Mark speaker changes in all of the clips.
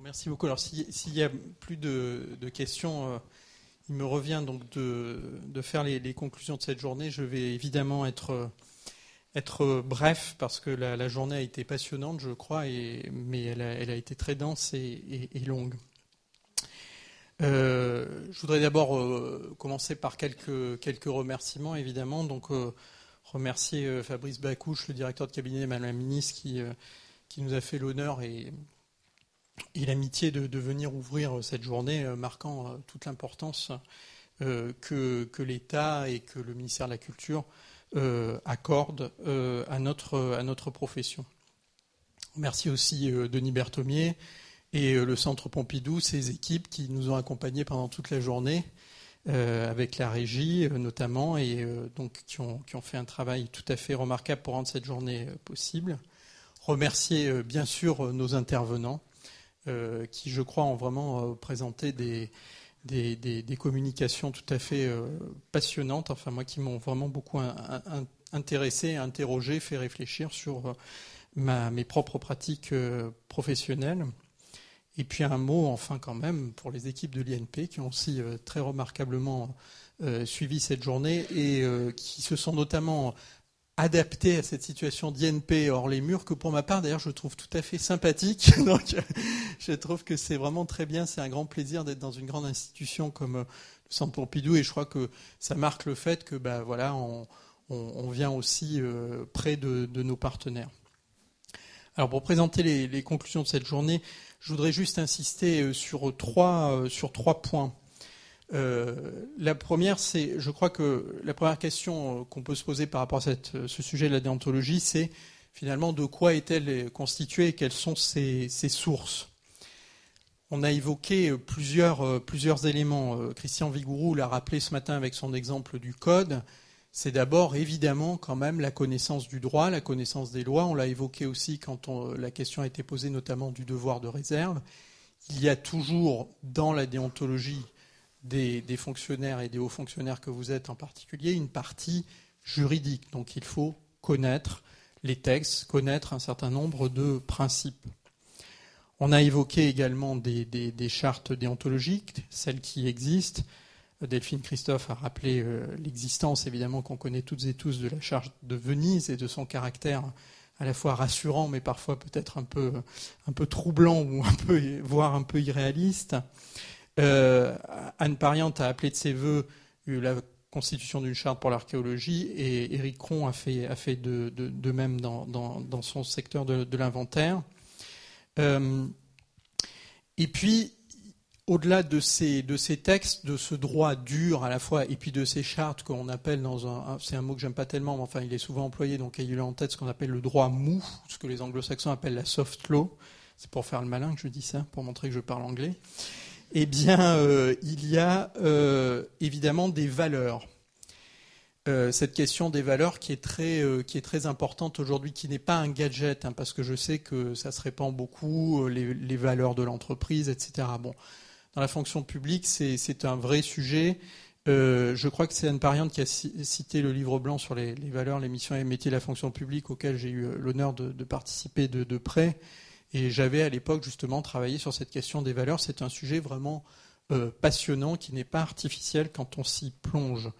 Speaker 1: merci beaucoup. Alors, s'il n'y a plus de, questions, euh, il me revient donc de, faire les, conclusions de cette journée. Je vais évidemment être, être bref parce que la, journée a été passionnante, je crois, et, mais elle a, été très dense et, longue. Euh, je voudrais d'abord euh, commencer par quelques, quelques remerciements, évidemment. Donc, remercier Fabrice Bacouche, le directeur de cabinet de Madame la ministre, qui, qui nous a fait l'honneur et, et l'amitié de, venir ouvrir cette journée, euh, marquant euh, toute l'importance euh, que, l'État et que le ministère de la Culture accordent à, notre, à notre profession. Merci aussi Denis Berthomier et le Centre Pompidou, ses équipes qui nous ont accompagnés pendant toute la journée, avec la régie notamment, et donc qui ont, qui ont, fait un travail tout à fait remarquable pour rendre cette journée possible. Remercier bien sûr nos intervenants euh, qui, je crois, ont vraiment euh, présenté des, communications tout à fait euh, passionnantes, enfin moi qui m'ont vraiment beaucoup intéressé, interrogé, fait réfléchir sur mes propres pratiques professionnelles. Et puis un mot, enfin quand même, pour les équipes de l'INP qui ont aussi très remarquablement suivi cette journée et qui se sont notamment adapté à cette situation d'INP hors les murs, que pour ma part, d'ailleurs, je trouve tout à fait sympathique. Je trouve que c'est vraiment très bien. C'est un grand plaisir d'être dans une grande institution comme le Centre Pompidou, et je crois que ça marque le fait que, ben voilà, on, vient aussi euh, près de, nos partenaires. Alors, pour présenter les, conclusions de cette journée, je voudrais juste insister euh, euh, sur trois points. Euh, la première, c'est, je crois que la première question euh, qu'on peut se poser par rapport à euh, ce sujet de la déontologie, c'est finalement de quoi est-elle constituée et quelles sont ses, sources. On a évoqué plusieurs, plusieurs éléments. Christian Vigourou l'a rappelé ce matin avec son exemple du code. C'est d'abord évidemment quand même la connaissance du droit, la connaissance des lois. On l'a évoqué aussi quand la question a été posée notamment du devoir de réserve. Il y a toujours dans la déontologie des, fonctionnaires et des hauts fonctionnaires que vous êtes en particulier une partie juridique. Donc il faut connaître les textes, connaître un certain nombre de principes. On a évoqué également des, chartes déontologiques, celles qui existent. Delphine Christophe a rappelé euh, l'existence, évidemment, qu'on connaît toutes et tous de la charte de Venise et de son caractère à la fois rassurant, mais parfois peut-être un peu, un peu troublant ou un peu, voire un peu irréaliste. Euh, Anne Pariante a appelé de ses voeux la constitution d'une charte pour l'archéologie et Éric Cron a fait, de, même dans, son secteur de, l'inventaire. Euh, et puis, au-delà de ces, de ces textes, de ce droit dur à la fois, et puis de ces chartes qu'on appelle dans un, c'est un mot que j'aime pas tellement, mais enfin il est souvent employé, donc ayez-le en tête, ce qu'on appelle le droit mou, ce que les anglo-saxons appellent la soft law. C'est pour faire le malin que je dis ça, pour montrer que je parle anglais eh bien, euh, il y a euh, évidemment des valeurs. Euh, cette question des valeurs qui est très, qui est très importante aujourd'hui, qui n'est pas un gadget, hein, parce que je sais que ça se répand beaucoup, les, valeurs de l'entreprise, etc. Bon, dans la fonction publique, c'est un vrai sujet. je crois que c'est Anne Pariante qui a cité le livre blanc sur les, valeurs, les missions et les métiers de la fonction publique, auquel j'ai eu l'honneur de, participer de près. Et j'avais à l'époque justement travaillé sur cette question des valeurs. C'est un sujet vraiment euh, passionnant qui n'est pas artificiel quand on s'y plonge.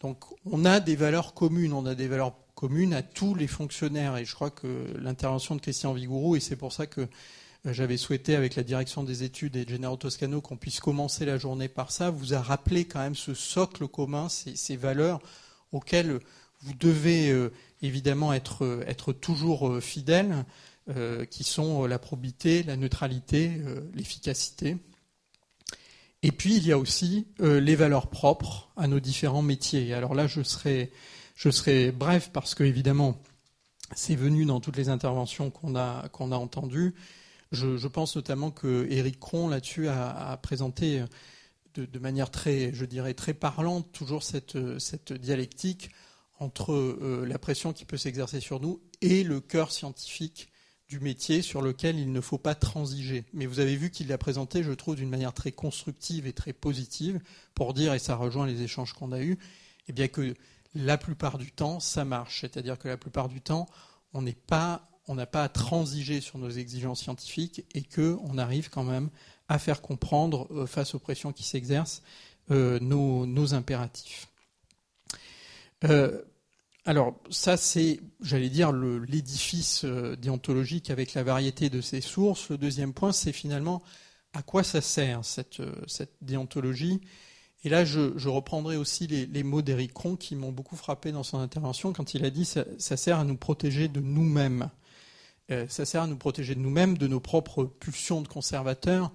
Speaker 1: Donc on a des valeurs communes, on a des valeurs communes à tous les fonctionnaires. Et je crois que l'intervention de Christian Vigourou, et c'est pour ça que euh, j'avais souhaité avec la direction des études et Gennaro Toscano qu'on puisse commencer la journée par ça, vous a rappelé quand même ce socle commun, ces, valeurs auxquelles vous devez euh, évidemment être, être toujours fidèle. Euh, qui sont la probité, la neutralité, euh, l'efficacité. Et puis il y a aussi euh, les valeurs propres à nos différents métiers. Alors là, je serai, je serai bref parce que évidemment, c'est venu dans toutes les interventions qu'on a, qu'on a entendues. Je, pense notamment que Éric Cron là-dessus a, présenté de, manière très, je dirais, très parlante toujours cette, cette dialectique entre la pression qui peut s'exercer sur nous et le cœur scientifique du métier sur lequel il ne faut pas transiger. Mais vous avez vu qu'il l'a présenté, je trouve, d'une manière très constructive et très positive pour dire, et ça rejoint les échanges qu'on a eus, eh bien que la plupart du temps, ça marche. C'est-à-dire que la plupart du temps, on n'est pas on n'a pas à transiger sur nos exigences scientifiques et qu'on arrive quand même à faire comprendre, euh, face aux pressions qui s'exercent, euh, nos, impératifs. Alors ça, c'est, j'allais dire, l'édifice déontologique avec la variété de ses sources. Le deuxième point, c'est finalement à quoi ça sert cette, cette déontologie et là, je, reprendrai aussi les, mots d'Éric Cron qui m'ont beaucoup frappé dans son intervention quand il a dit ça, ça sert à nous protéger de nous-mêmes. Euh, ça sert à nous protéger de nous-mêmes, de nos propres pulsions de conservateurs.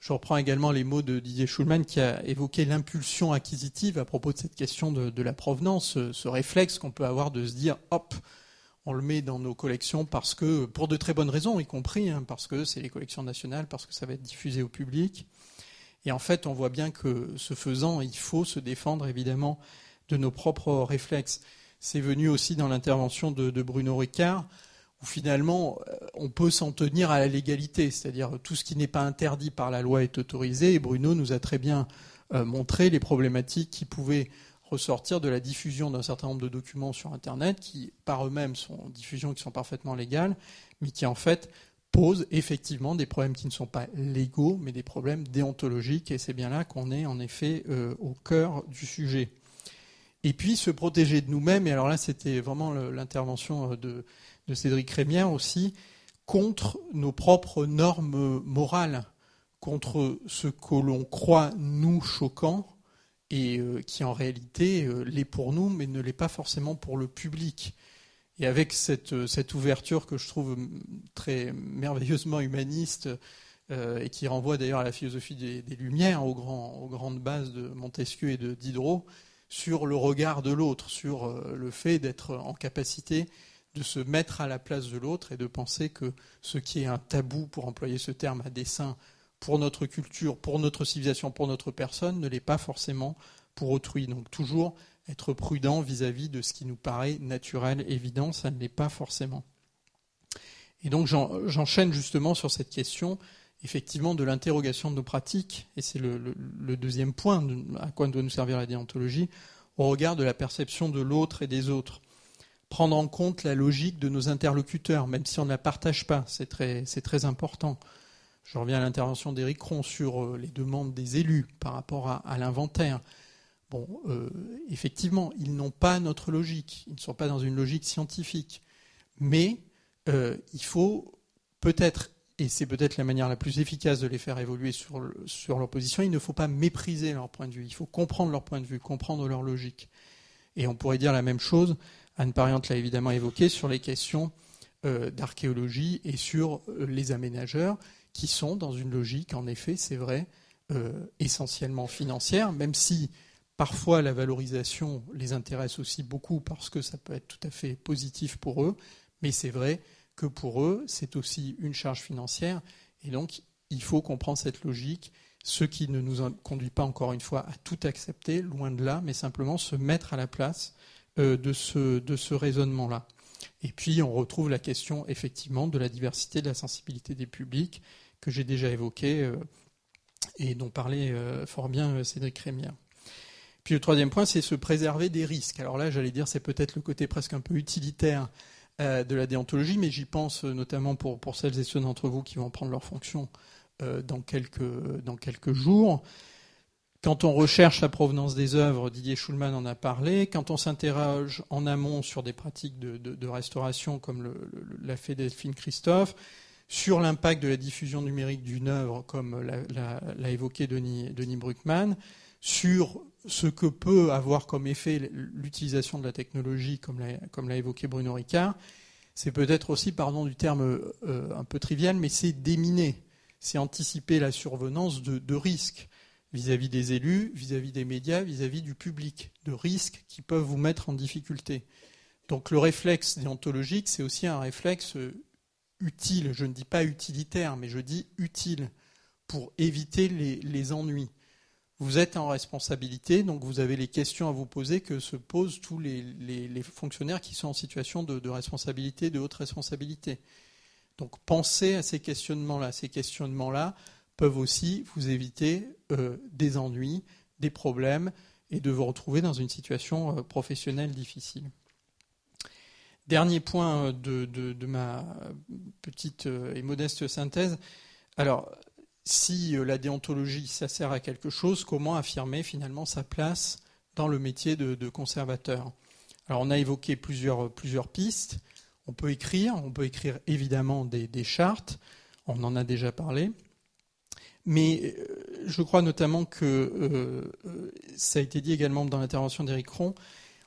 Speaker 1: Je reprends également les mots de Didier Schulman qui a évoqué l'impulsion acquisitive à propos de cette question de, la provenance, ce, réflexe qu'on peut avoir de se dire hop, on le met dans nos collections parce que, pour de très bonnes raisons, y compris hein, parce que c'est les collections nationales, parce que ça va être diffusé au public. Et en fait, on voit bien que ce faisant, il faut se défendre évidemment de nos propres réflexes. C'est venu aussi dans l'intervention de, Bruno Ricard, où finalement euh, on peut s'en tenir à la légalité, c'est-à-dire tout ce qui n'est pas interdit par la loi est autorisé. Et Bruno nous a très bien euh, montré les problématiques qui pouvaient ressortir de la diffusion d'un certain nombre de documents sur Internet, qui par eux-mêmes sont diffusions qui sont parfaitement légales, mais qui en fait pose effectivement des problèmes qui ne sont pas légaux, mais des problèmes déontologiques, et c'est bien là qu'on est en effet euh, au cœur du sujet. Et puis se protéger de nous-mêmes, et alors là c'était vraiment l'intervention de, de, Cédric Rémière aussi, contre nos propres normes morales, contre ce que l'on croit nous choquant, et euh, qui en réalité l'est pour nous, mais ne l'est pas forcément pour le public. Et avec cette, cette, ouverture que je trouve très merveilleusement humaniste euh, et qui renvoie d'ailleurs à la philosophie des, Lumières, aux, grandes bases de Montesquieu et de Diderot, sur le regard de l'autre, sur euh, le fait d'être en capacité de se mettre à la place de l'autre et de penser que ce qui est un tabou, pour employer ce terme à dessein, pour notre culture, pour notre civilisation, pour notre personne, ne l'est pas forcément pour autrui. Donc toujours être prudent vis-à-vis de ce qui nous paraît naturel, évident, ça ne l'est pas forcément. Et donc j'enchaîne justement sur cette question, effectivement, de l'interrogation de nos pratiques, et c'est le, deuxième point à quoi doit nous servir la déontologie, au regard de la perception de l'autre et des autres. Prendre en compte la logique de nos interlocuteurs, même si on ne la partage pas, c'est très, important. Je reviens à l'intervention d'Éric Ron sur euh, les demandes des élus par rapport à l'inventaire. Bon, euh, effectivement, ils n'ont pas notre logique, ils ne sont pas dans une logique scientifique. Mais euh, il faut peut-être, et c'est peut-être la manière la plus efficace de les faire évoluer sur, sur leur position, il ne faut pas mépriser leur point de vue, il faut comprendre leur point de vue, comprendre leur logique. Et on pourrait dire la même chose, Anne Pariante l'a évidemment évoqué, sur les questions euh, d'archéologie et sur les aménageurs, qui sont dans une logique, en effet, c'est vrai, essentiellement financière, même si Parfois, la valorisation les intéresse aussi beaucoup parce que ça peut être tout à fait positif pour eux, mais c'est vrai que pour eux, c'est aussi une charge financière, et donc il faut comprendre cette logique, ce qui ne nous conduit pas encore une fois à tout accepter, loin de là, mais simplement se mettre à la place euh, de ce, de ce raisonnement-là. Et puis on retrouve la question effectivement de la diversité, de la sensibilité des publics, que j'ai déjà évoquée euh, et dont parlait euh, fort bien Cédric Rémière. Puis le troisième point, c'est se préserver des risques. Alors là, j'allais dire, c'est peut-être le côté presque un peu utilitaire euh, de la déontologie, mais j'y pense euh, notamment pour, celles et ceux d'entre vous qui vont prendre leur fonction euh, dans quelques jours. Quand on recherche la provenance des œuvres, Didier Schulman en a parlé. Quand on s'interroge en amont sur des pratiques de, restauration, comme l'a fait Delphine Christophe, sur l'impact de la diffusion numérique d'une œuvre, comme l'a évoqué Denis, Bruckmann, sur ce que peut avoir comme effet l'utilisation de la technologie, comme l'a évoqué Bruno Ricard, c'est peut-être aussi, pardon du terme euh, un peu trivial, mais c'est déminer, c'est anticiper la survenance de, risques vis-à-vis des élus, vis-à-vis des médias, vis-à-vis du public, de risques qui peuvent vous mettre en difficulté. Donc le réflexe déontologique, c'est aussi un réflexe utile, je ne dis pas utilitaire, mais je dis utile, pour éviter les ennuis vous êtes en responsabilité, donc vous avez les questions à vous poser que se posent tous les, fonctionnaires qui sont en situation de, responsabilité, de haute responsabilité. Donc pensez à ces questionnements-là. Ces questionnements-là peuvent aussi vous éviter euh, des ennuis, des problèmes et de vous retrouver dans une situation euh, professionnelle difficile. Dernier point de, ma petite et modeste synthèse. Alors, si la déontologie, ça sert à quelque chose, comment affirmer finalement sa place dans le métier de, conservateur? Alors, on a évoqué plusieurs, plusieurs pistes. On peut écrire, on peut écrire évidemment des, chartes, on en a déjà parlé. Mais euh, je crois notamment que, euh, euh, ça a été dit également dans l'intervention d'Éric Ron,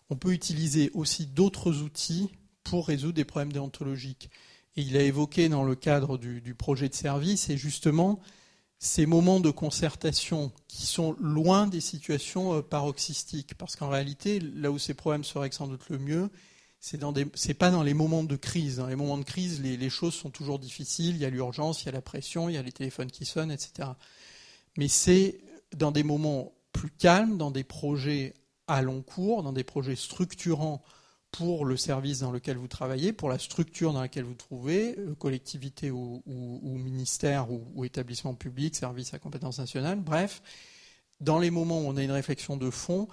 Speaker 1: on peut utiliser aussi d'autres outils pour résoudre des problèmes déontologiques. Et il a évoqué dans le cadre du, du projet de service, et justement, ces moments de concertation qui sont loin des situations paroxystiques. Parce qu'en réalité, là où ces problèmes seraient sans doute le mieux, c'est dans pas dans les moments de crise. Dans les moments de crise, les, choses sont toujours difficiles. Il y a l'urgence, il y a la pression, il y a les téléphones qui sonnent, etc. Mais c'est dans des moments plus calmes, dans des projets à long cours, dans des projets structurants pour le service dans lequel vous travaillez, pour la structure dans laquelle vous trouvez, euh, collectivité ou, ministère ou, ou, établissement public, service à compétence nationale, bref, dans les moments où on a une réflexion de fond,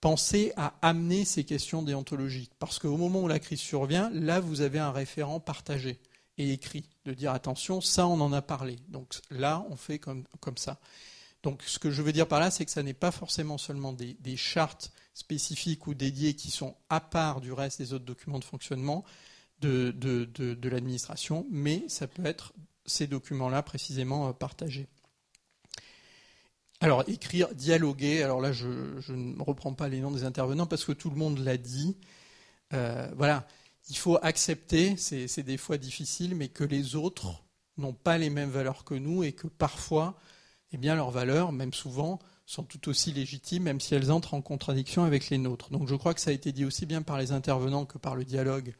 Speaker 1: penser à amener ces questions déontologiques. Parce qu'au moment où la crise survient, là, vous avez un référent partagé et écrit, de dire attention, ça, on en a parlé. Donc là, on fait comme, comme ça. Donc ce que je veux dire par là, c'est que ça n'est pas forcément seulement des, chartes spécifiques ou dédiées qui sont à part du reste des autres documents de fonctionnement de, de l'administration, mais ça peut être ces documents-là précisément euh, partagés. Alors, écrire, dialoguer, alors là, je, ne reprends pas les noms des intervenants parce que tout le monde l'a dit. Euh, voilà, il faut accepter, c'est des fois difficile, mais que les autres n'ont pas les mêmes valeurs que nous et que parfois, eh bien, leurs valeurs, même souvent, sont tout aussi légitimes, même si elles entrent en contradiction avec les nôtres. Donc je crois que ça a été dit aussi bien par les intervenants que par le dialogue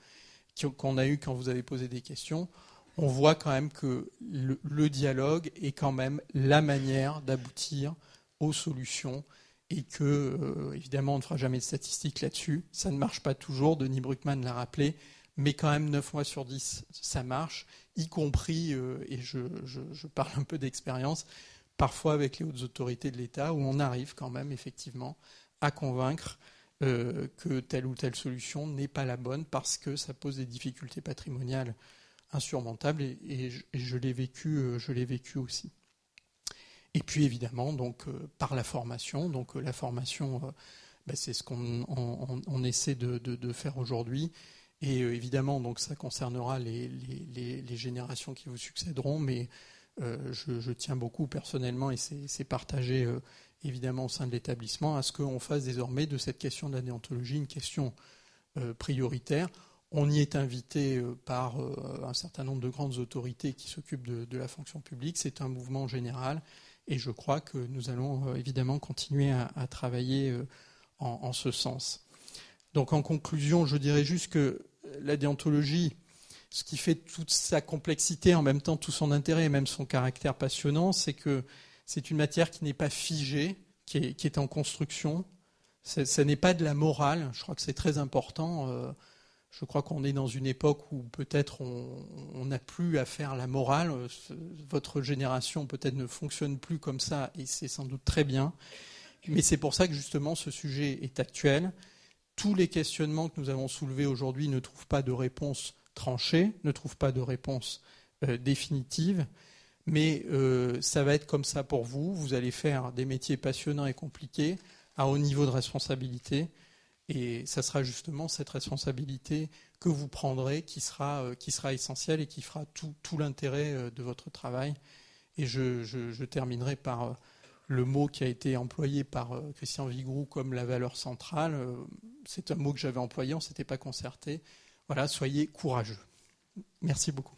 Speaker 1: qu'on a eu quand vous avez posé des questions on voit quand même que le, dialogue est quand même la manière d'aboutir aux solutions et que, euh, évidemment, on ne fera jamais de statistiques là-dessus. Ça ne marche pas toujours, Denis Bruckmann l'a rappelé, mais quand même 9 mois sur 10, ça marche, y compris, euh, et je, parle un peu d'expérience, parfois avec les hautes autorités de l'État, où on arrive quand même, effectivement, à convaincre euh, que telle ou telle solution n'est pas la bonne parce que ça pose des difficultés patrimoniales insurmontable et, je, l'ai vécu, euh, je l'ai vécu aussi. Et puis évidemment, donc euh, par la formation, donc euh, la formation, bah, c'est ce qu'on essaie de, faire aujourd'hui. Et évidemment, donc ça concernera les, générations qui vous succéderont, mais je, tiens beaucoup personnellement, et c'est partagé évidemment au sein de l'établissement, à ce qu'on fasse désormais de cette question de la déontologie une question prioritaire. On y est invité euh, par euh, un certain nombre de grandes autorités qui s'occupent de, la fonction publique. C'est un mouvement général et je crois que nous allons euh, évidemment continuer à, travailler en, ce sens. Donc en conclusion, je dirais juste que la déontologie, ce qui fait toute sa complexité, en même temps tout son intérêt et même son caractère passionnant, c'est que c'est une matière qui n'est pas figée, qui est, en construction. Ce n'est pas de la morale, je crois que c'est très important. Je crois qu'on est dans une époque où peut-être on n'a plus à faire la morale. Votre génération peut-être ne fonctionne plus comme ça et c'est sans doute très bien. Mais c'est pour ça que justement ce sujet est actuel. Tous les questionnements que nous avons soulevés aujourd'hui ne trouvent pas de réponse tranchée, ne trouvent pas de réponse euh, définitive. Mais euh, ça va être comme ça pour vous. Vous allez faire des métiers passionnants et compliqués à haut niveau de responsabilité. Et ça sera justement cette responsabilité que vous prendrez qui sera, euh, essentielle et qui fera tout, l'intérêt euh, de votre travail. Et je, je, terminerai par euh, le mot qui a été employé par Christian Vigroux comme la valeur centrale. C'est un mot que j'avais employé, on ne s'était pas concerté. Voilà, soyez courageux. Merci beaucoup.